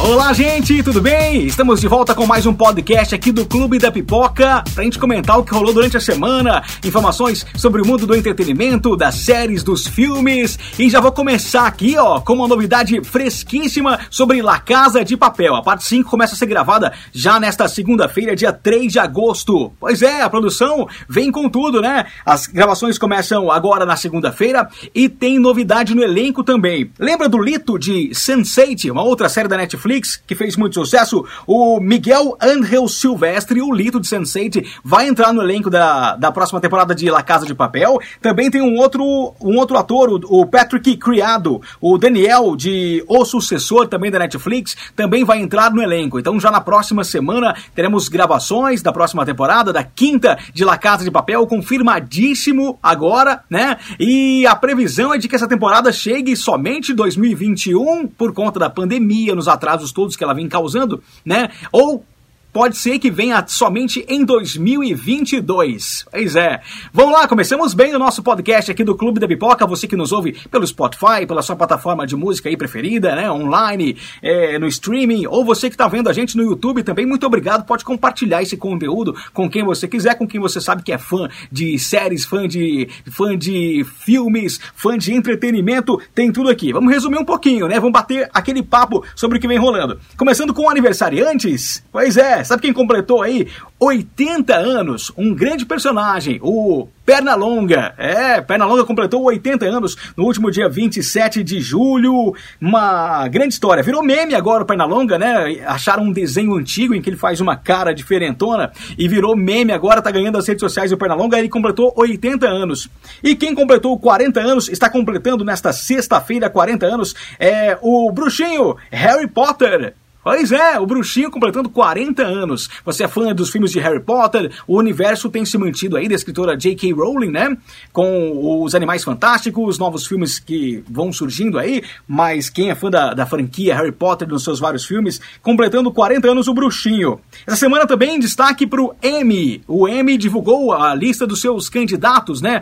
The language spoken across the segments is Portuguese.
Olá, gente, tudo bem? Estamos de volta com mais um podcast aqui do Clube da Pipoca pra gente comentar o que rolou durante a semana, informações sobre o mundo do entretenimento, das séries, dos filmes. E já vou começar aqui, ó, com uma novidade fresquíssima sobre La Casa de Papel. A parte 5 começa a ser gravada já nesta segunda-feira, dia 3 de agosto. Pois é, a produção vem com tudo, né? As gravações começam agora na segunda-feira e tem novidade no elenco também. Lembra do Lito de Sense8, uma outra série da Netflix? Netflix, que fez muito sucesso, o Miguel Angel Silvestre, o Lito de Sense8, vai entrar no elenco da, da próxima temporada de La Casa de Papel. Também tem um outro, um outro ator, o, o Patrick Criado, o Daniel de O Sucessor, também da Netflix, também vai entrar no elenco. Então já na próxima semana teremos gravações da próxima temporada, da quinta de La Casa de Papel, confirmadíssimo agora, né? E a previsão é de que essa temporada chegue somente em 2021 por conta da pandemia, nos atrasos atrasos todos que ela vem causando, né? Ou pode ser que venha somente em 2022. Pois é. Vamos lá, começamos bem o nosso podcast aqui do Clube da Pipoca. Você que nos ouve pelo Spotify, pela sua plataforma de música aí preferida, né? Online, é, no streaming, ou você que está vendo a gente no YouTube também, muito obrigado. Pode compartilhar esse conteúdo com quem você quiser, com quem você sabe que é fã de séries, fã de, fã de filmes, fã de entretenimento. Tem tudo aqui. Vamos resumir um pouquinho, né? Vamos bater aquele papo sobre o que vem rolando. Começando com aniversariantes. Pois é, sabe quem completou aí 80 anos? Um grande personagem, o Pernalonga. É, Pernalonga completou 80 anos no último dia 27 de julho. Uma grande história. Virou meme agora o Pernalonga, né? Acharam um desenho antigo em que ele faz uma cara diferentona e virou meme agora, tá ganhando as redes sociais do Pernalonga. Ele completou 80 anos. E quem completou 40 anos, está completando nesta sexta-feira 40 anos, é o bruxinho Harry Potter. Pois é, o bruxinho completando 40 anos. Você é fã dos filmes de Harry Potter? O universo tem se mantido aí da escritora J.K. Rowling, né? Com os Animais Fantásticos, novos filmes que vão surgindo aí. Mas quem é fã da, da franquia Harry Potter nos seus vários filmes, completando 40 anos o bruxinho. Essa semana também destaque para o Emmy. O Emmy divulgou a lista dos seus candidatos, né?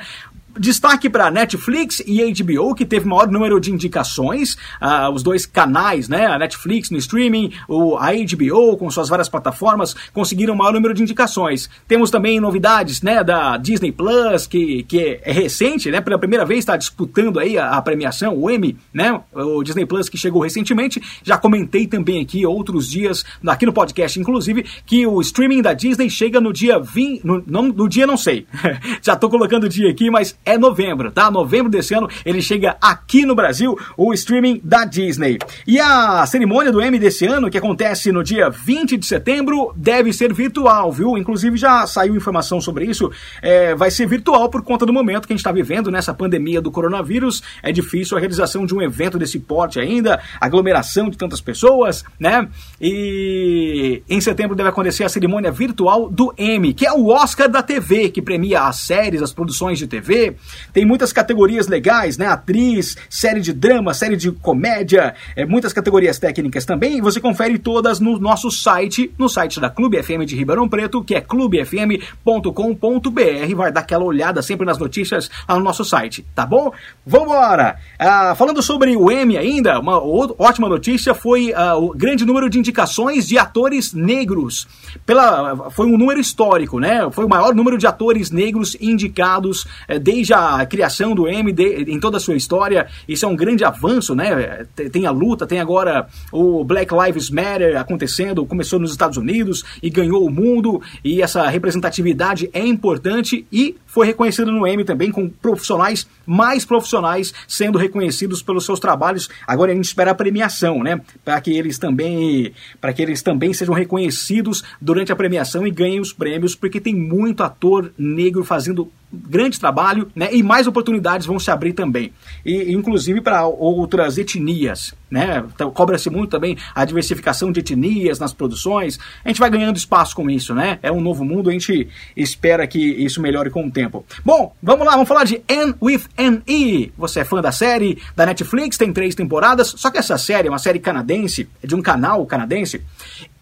Destaque para Netflix e HBO, que teve maior número de indicações, uh, os dois canais, né? A Netflix no streaming, o, a HBO com suas várias plataformas, conseguiram maior número de indicações. Temos também novidades, né? Da Disney Plus, que, que é recente, né? Pela primeira vez está disputando aí a, a, premiação, o Emmy, né? O Disney Plus que chegou recentemente. Já comentei também aqui outros dias, aqui no podcast, inclusive, que o streaming da Disney chega no dia 20. No, no, no dia não sei. Já estou colocando o dia aqui, mas é novembro, tá? Novembro desse ano ele chega aqui no Brasil, o streaming da Disney. E a cerimônia do Emmy desse ano, que acontece no dia 20 de setembro, deve ser virtual, viu? Inclusive já saiu informação sobre isso. É, vai ser virtual por conta do momento que a gente está vivendo nessa pandemia do coronavírus. É difícil a realização de um evento desse porte ainda, aglomeração de tantas pessoas, né? E em setembro deve acontecer a cerimônia virtual do Emmy, que é o Oscar da TV, que premia as séries, as produções de TV, tem muitas categorias legais, né? Atriz, série de drama, série de comédia, é, muitas categorias técnicas também. Você confere todas no nosso site, no site da Clube FM de Ribeirão Preto, que é clubefm.com.br. Vai dar aquela olhada sempre nas notícias lá no nosso site, tá bom? Vambora! Ah, falando sobre o M ainda, uma ótima notícia foi ah, o grande número de indicações de atores negros. Pela, foi um número histórico, né? Foi o maior número de atores negros indicados eh, desde a criação do M em toda a sua história. Isso é um grande avanço, né? Tem a luta, tem agora o Black Lives Matter acontecendo, começou nos Estados Unidos e ganhou o mundo, e essa representatividade é importante e foi reconhecido no M também com profissionais mais profissionais sendo reconhecidos pelos seus trabalhos. Agora a gente espera a premiação, né? Para que eles também, para que eles também sejam reconhecidos durante a premiação e ganhem os prêmios, porque tem muito ator negro fazendo grande trabalho, né? E mais oportunidades vão se abrir também. E inclusive para outras etnias, né? Então, cobra-se muito também a diversificação de etnias nas produções. A gente vai ganhando espaço com isso, né? É um novo mundo, a gente espera que isso melhore com o tempo. Bom, vamos lá, vamos falar de Anne with an E. Você é fã da série da Netflix, tem três temporadas, só que essa série é uma série canadense, é de um canal canadense.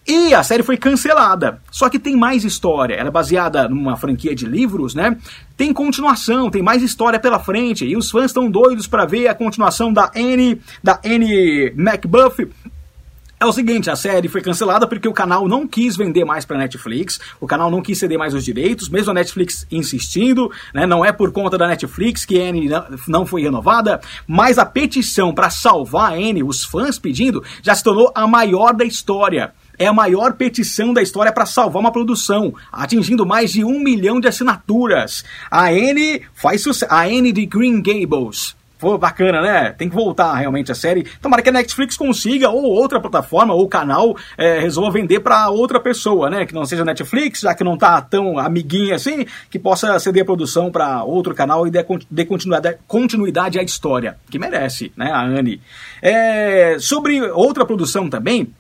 E a série foi cancelada. Só que tem mais história. Ela é baseada numa franquia de livros, né? Tem continuação, tem mais história pela frente. E os fãs estão doidos para ver a continuação da Annie, da Annie McBuff. É o seguinte, a série foi cancelada porque o canal não quis vender mais para Netflix, o canal não quis ceder mais os direitos, mesmo a Netflix insistindo, né, não é por conta da Netflix que a Anne não foi renovada, mas a petição para salvar a Anne, os fãs pedindo, já se tornou a maior da história é a maior petição da história para salvar uma produção, atingindo mais de um milhão de assinaturas. A N faz sucesso. A N de Green Gables. Pô, bacana, né? Tem que voltar realmente a série. Tomara que a Netflix consiga, ou outra plataforma, ou canal, é, resolva vender para outra pessoa, né? Que não seja Netflix, já que não tá tão amiguinha assim, que possa ceder a produção para outro canal e dê, continuidade, continuidade à história, que merece, né? A Anne. É, sobre outra produção também,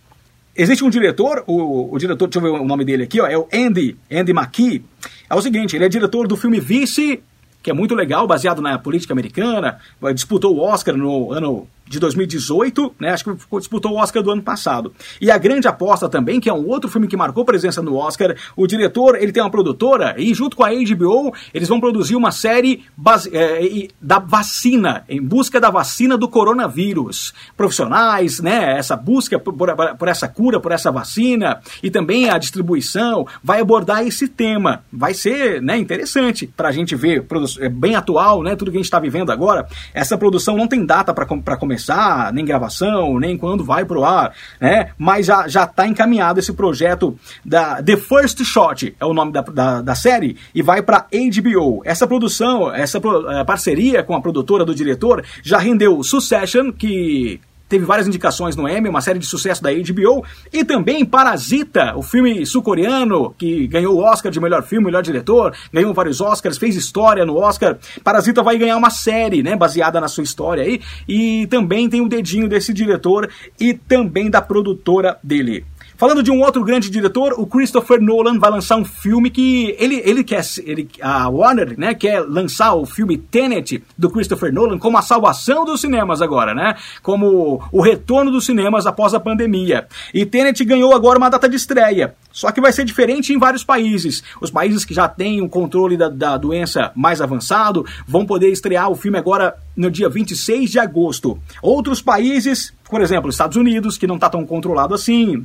Existe um diretor, o, o, diretor, deixa eu ver o nome dele aqui, ó, é o Andy, Andy McKee. É o seguinte, ele é diretor do filme Vice, que é muito legal, baseado na política americana, disputou o Oscar no ano de 2018, né? Acho que disputou o Oscar do ano passado. E a grande aposta também, que é um outro filme que marcou presença no Oscar, o diretor, ele tem uma produtora e junto com a HBO, eles vão produzir uma série base, é, da vacina, em busca da vacina do coronavírus. Profissionais, né? Essa busca por, por, por essa cura, por essa vacina e também a distribuição vai abordar esse tema. Vai ser, né, interessante para a gente ver, é bem atual, né? Tudo que a gente está vivendo agora. Essa produção não tem data para começar começar, nem gravação, nem quando vai pro ar, né? Mas já, já tá encaminhado esse projeto da The First Shot, é o nome da, da, da série, e vai para HBO. Essa produção, essa uh, parceria com a produtora do diretor já rendeu Succession, que teve várias indicações no Emmy, uma série de sucesso da HBO, e também Parasita, o filme sul-coreano que ganhou o Oscar de melhor filme, melhor diretor, ganhou vários Oscars, fez história no Oscar. Parasita vai ganhar uma série, né, baseada na sua história aí, e também tem o dedinho desse diretor e também da produtora dele. Falando de um outro grande diretor, o Christopher Nolan vai lançar um filme que ele, ele quer, ele, a Warner, né, quer lançar o filme Tenet do Christopher Nolan como a salvação dos cinemas agora, né? Como o retorno dos cinemas após a pandemia. E Tenet ganhou agora uma data de estreia. Só que vai ser diferente em vários países. Os países que já têm o controle da, da doença mais avançado vão poder estrear o filme agora no dia 26 de agosto. Outros países, por exemplo, Estados Unidos, que não está tão controlado assim,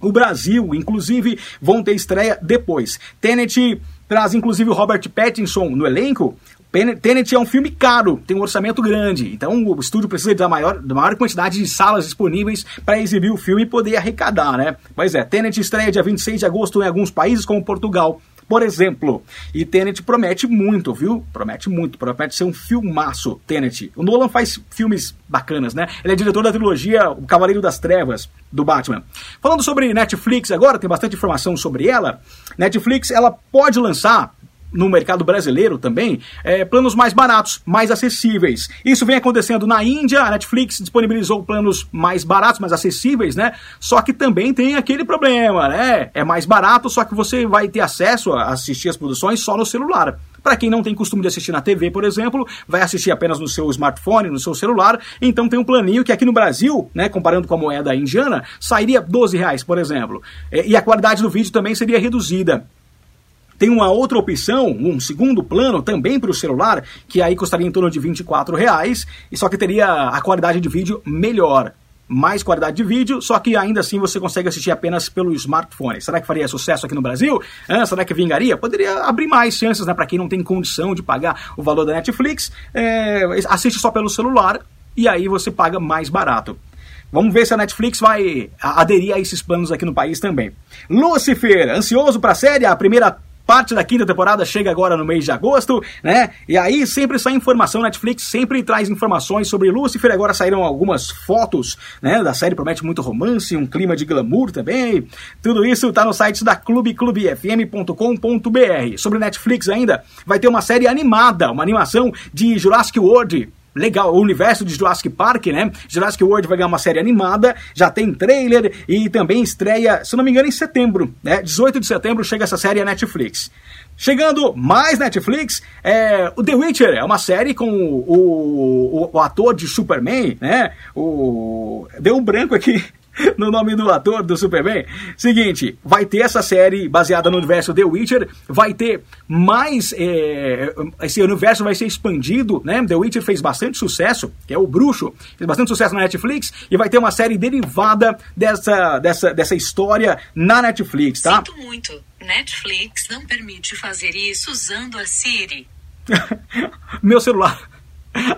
o Brasil, inclusive, vão ter estreia depois. Tenet traz inclusive o Robert Pattinson no elenco. Tenet é um filme caro, tem um orçamento grande, então o estúdio precisa da maior, da maior quantidade de salas disponíveis para exibir o filme e poder arrecadar, né? Pois é, Tenet estreia dia 26 de agosto em alguns países como Portugal, por exemplo. E Tenet promete muito, viu? Promete muito, promete ser um filmaço, Tenet. O Nolan faz filmes bacanas, né? Ele é diretor da trilogia O Cavaleiro das Trevas, do Batman. Falando sobre Netflix agora, tem bastante informação sobre ela. Netflix, ela pode lançar no mercado brasileiro também, é, planos mais baratos, mais acessíveis. Isso vem acontecendo na Índia, a Netflix disponibilizou planos mais baratos, mais acessíveis, né? Só que também tem aquele problema, né? É mais barato, só que você vai ter acesso a assistir as produções só no celular. Para quem não tem costume de assistir na TV, por exemplo, vai assistir apenas no seu smartphone, no seu celular, então tem um planinho que aqui no Brasil, né, comparando com a moeda indiana, sairia 12 reais, por exemplo. É, e a qualidade do vídeo também seria reduzida. Tem uma outra opção, um segundo plano também para o celular, que aí custaria em torno de 24 reais, e só que teria a qualidade de vídeo melhor. Mais qualidade de vídeo, só que ainda assim você consegue assistir apenas pelo smartphone. Será que faria sucesso aqui no Brasil? Ah, será que vingaria? Poderia abrir mais chances, né? Para quem não tem condição de pagar o valor da Netflix, é, assiste só pelo celular e aí você paga mais barato. Vamos ver se a Netflix vai aderir a esses planos aqui no país também. Lucifer, ansioso para a série? A primeira Parte da quinta temporada chega agora no mês de agosto, né? E aí sempre sai informação, Netflix sempre traz informações sobre Lucifer. Agora saíram algumas fotos, né? Da série promete muito romance, um clima de glamour também. Tudo isso tá no site da Clube, clubefm.com.br. Sobre Netflix ainda, vai ter uma série animada, uma animação de Jurassic World legal, o universo de Jurassic Park, né? Jurassic World vai ganhar uma série animada, já tem trailer e também estreia, se não me engano, em setembro, né? 18 de setembro chega essa série à Netflix. Chegando mais Netflix, é, o The Witcher é uma série com o, o, o ator de Superman, né? O, deu um branco aqui. no nome do ator do Superman. Seguinte, vai ter essa série baseada no universo The Witcher, vai ter mais. É, esse universo vai ser expandido, né? The Witcher fez bastante sucesso, que é o Bruxo, fez bastante sucesso na Netflix, e vai ter uma série derivada dessa, dessa, dessa história na Netflix, tá? Sinto muito. Netflix não permite fazer isso usando a Siri. Meu celular.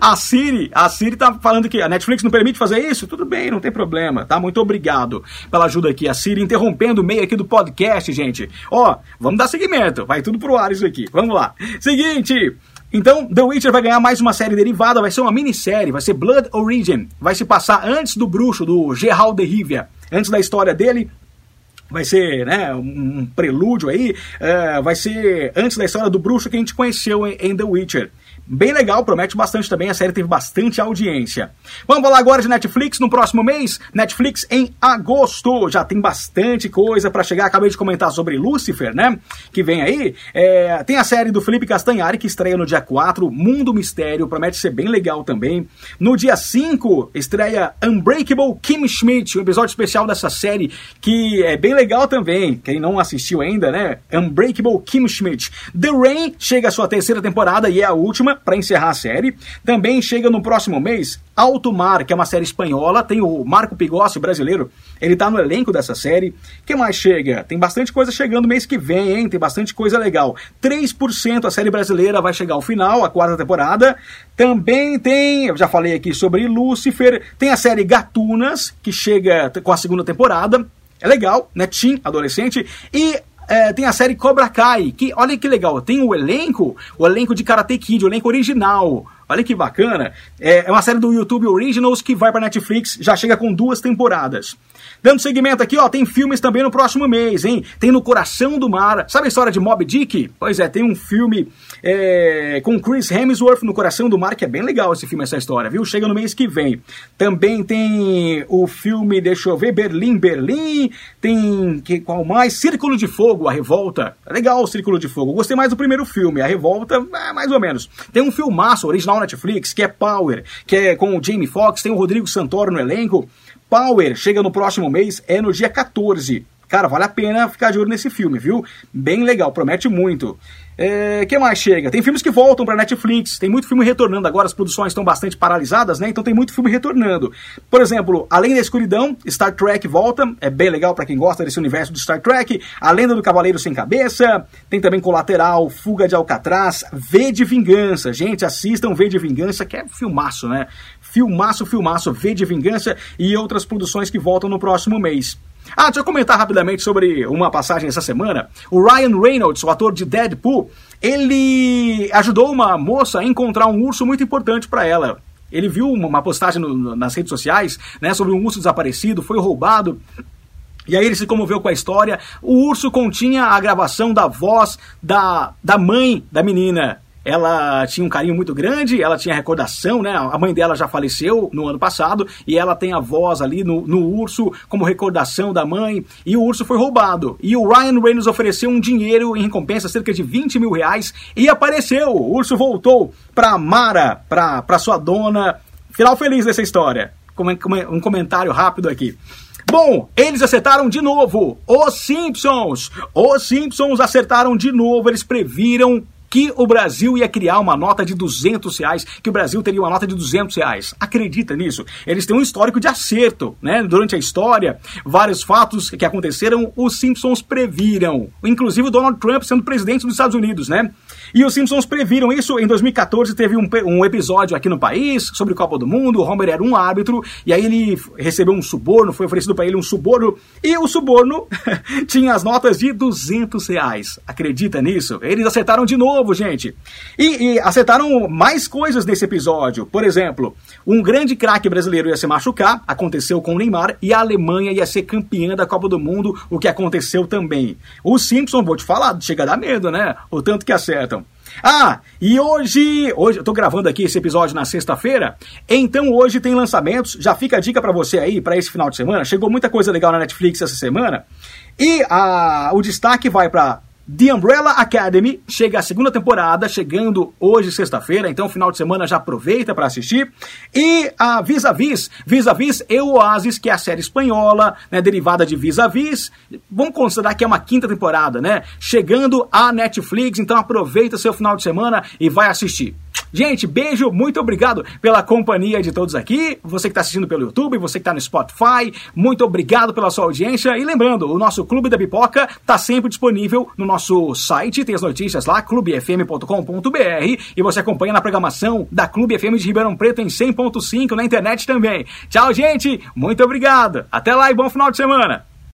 A Siri, a Siri tá falando que a Netflix não permite fazer isso? Tudo bem, não tem problema, tá? Muito obrigado pela ajuda aqui. A Siri interrompendo o meio aqui do podcast, gente. Ó, vamos dar seguimento. Vai tudo pro ar isso aqui. Vamos lá. Seguinte, então, The Witcher vai ganhar mais uma série derivada, vai ser uma minissérie, vai ser Blood Origin. Vai se passar antes do bruxo, do Geralt de Rivia. Antes da história dele, vai ser né, um prelúdio aí, uh, vai ser antes da história do bruxo que a gente conheceu em, em The Witcher. Bem legal, promete bastante também. A série teve bastante audiência. Vamos falar agora de Netflix no próximo mês. Netflix em agosto. Já tem bastante coisa para chegar. Acabei de comentar sobre Lucifer, né? Que vem aí. É, tem a série do Felipe Castanhari que estreia no dia 4. Mundo Mistério. Promete ser bem legal também. No dia 5 estreia Unbreakable Kim Schmidt. Um episódio especial dessa série que é bem legal também. Quem não assistiu ainda, né? Unbreakable Kim Schmidt. The Rain chega à sua terceira temporada e é a última para encerrar a série. Também chega no próximo mês Alto Mar, que é uma série espanhola, tem o Marco Pigossi, brasileiro, ele tá no elenco dessa série. que mais chega? Tem bastante coisa chegando mês que vem, hein? Tem bastante coisa legal. 3% a série brasileira vai chegar ao final, a quarta temporada. Também tem, eu já falei aqui sobre Lucifer, tem a série Gatunas, que chega com a segunda temporada. É legal, né? Teen, adolescente. E é, tem a série Cobra Kai, que olha que legal, tem o elenco, o elenco de Karate Kid, o elenco original. Olha que bacana. É, é uma série do YouTube Originals que vai para Netflix, já chega com duas temporadas. Dando seguimento aqui, ó, tem filmes também no próximo mês, hein? Tem No Coração do Mar. Sabe a história de Mob Dick? Pois é, tem um filme é, com Chris Hemsworth no Coração do Mar, que é bem legal esse filme, essa história, viu? Chega no mês que vem. Também tem o filme, deixa eu ver, Berlim, Berlim. Tem, que, qual mais? Círculo de Fogo, A Revolta. Legal o Círculo de Fogo. Gostei mais do primeiro filme, A Revolta, é, mais ou menos. Tem um filmaço original Netflix, que é Power, que é com o Jamie Foxx, tem o Rodrigo Santoro no elenco. Power chega no próximo mês, é no dia 14. Cara, vale a pena ficar de olho nesse filme, viu? Bem legal, promete muito. É, que mais chega? Tem filmes que voltam para Netflix, tem muito filme retornando agora, as produções estão bastante paralisadas, né? Então tem muito filme retornando. Por exemplo, Além da Escuridão, Star Trek volta, é bem legal para quem gosta desse universo do Star Trek. A Lenda do Cavaleiro Sem Cabeça, tem também Colateral, Fuga de Alcatraz, V de Vingança. Gente, assistam V de Vingança, que é filmaço, né? Filmaço, filmaço, V de Vingança e outras produções que voltam no próximo mês. Ah, deixa eu comentar rapidamente sobre uma passagem essa semana. O Ryan Reynolds, o ator de Deadpool, ele ajudou uma moça a encontrar um urso muito importante para ela. Ele viu uma postagem no, nas redes sociais né, sobre um urso desaparecido, foi roubado. E aí ele se comoveu com a história. O urso continha a gravação da voz da, da mãe da menina ela tinha um carinho muito grande, ela tinha recordação, né? A mãe dela já faleceu no ano passado e ela tem a voz ali no, no urso como recordação da mãe. E o urso foi roubado. E o Ryan Reynolds ofereceu um dinheiro em recompensa, cerca de 20 mil reais, e apareceu. O urso voltou pra Mara, pra, pra sua dona. Final feliz dessa história. Um comentário rápido aqui. Bom, eles acertaram de novo. Os Simpsons. Os Simpsons acertaram de novo. Eles previram que o Brasil ia criar uma nota de 200 reais, que o Brasil teria uma nota de 200 reais. Acredita nisso? Eles têm um histórico de acerto, né? Durante a história, vários fatos que aconteceram, os Simpsons previram. Inclusive o Donald Trump sendo presidente dos Estados Unidos, né? E os Simpsons previram isso. Em 2014 teve um, um episódio aqui no país sobre Copa do Mundo. O Homer era um árbitro e aí ele recebeu um suborno, foi oferecido para ele um suborno e o suborno tinha as notas de 200 reais. Acredita nisso? Eles acertaram de novo, gente. E, e acertaram mais coisas nesse episódio. Por exemplo, um grande craque brasileiro ia se machucar, aconteceu com o Neymar, e a Alemanha ia ser campeã da Copa do Mundo, o que aconteceu também. Os Simpsons, vou te falar, chega a dar medo, né? O tanto que acertam. Ah, e hoje, hoje eu tô gravando aqui esse episódio na sexta-feira, então hoje tem lançamentos, já fica a dica para você aí para esse final de semana. Chegou muita coisa legal na Netflix essa semana. E a, o destaque vai para The Umbrella Academy chega a segunda temporada, chegando hoje, sexta-feira, então final de semana já aproveita para assistir. E a Vis a Vis, Vis a Vis e Oasis, que é a série espanhola, né, derivada de Vis a Vis. Vamos considerar que é uma quinta temporada, né? Chegando à Netflix, então aproveita seu final de semana e vai assistir. Gente, beijo, muito obrigado pela companhia de todos aqui. Você que está assistindo pelo YouTube, você que está no Spotify, muito obrigado pela sua audiência. E lembrando, o nosso Clube da Pipoca está sempre disponível no nosso site, tem as notícias lá, clubefm.com.br, e você acompanha na programação da Clube FM de Ribeirão Preto em 100.5 na internet também. Tchau, gente, muito obrigado. Até lá e bom final de semana.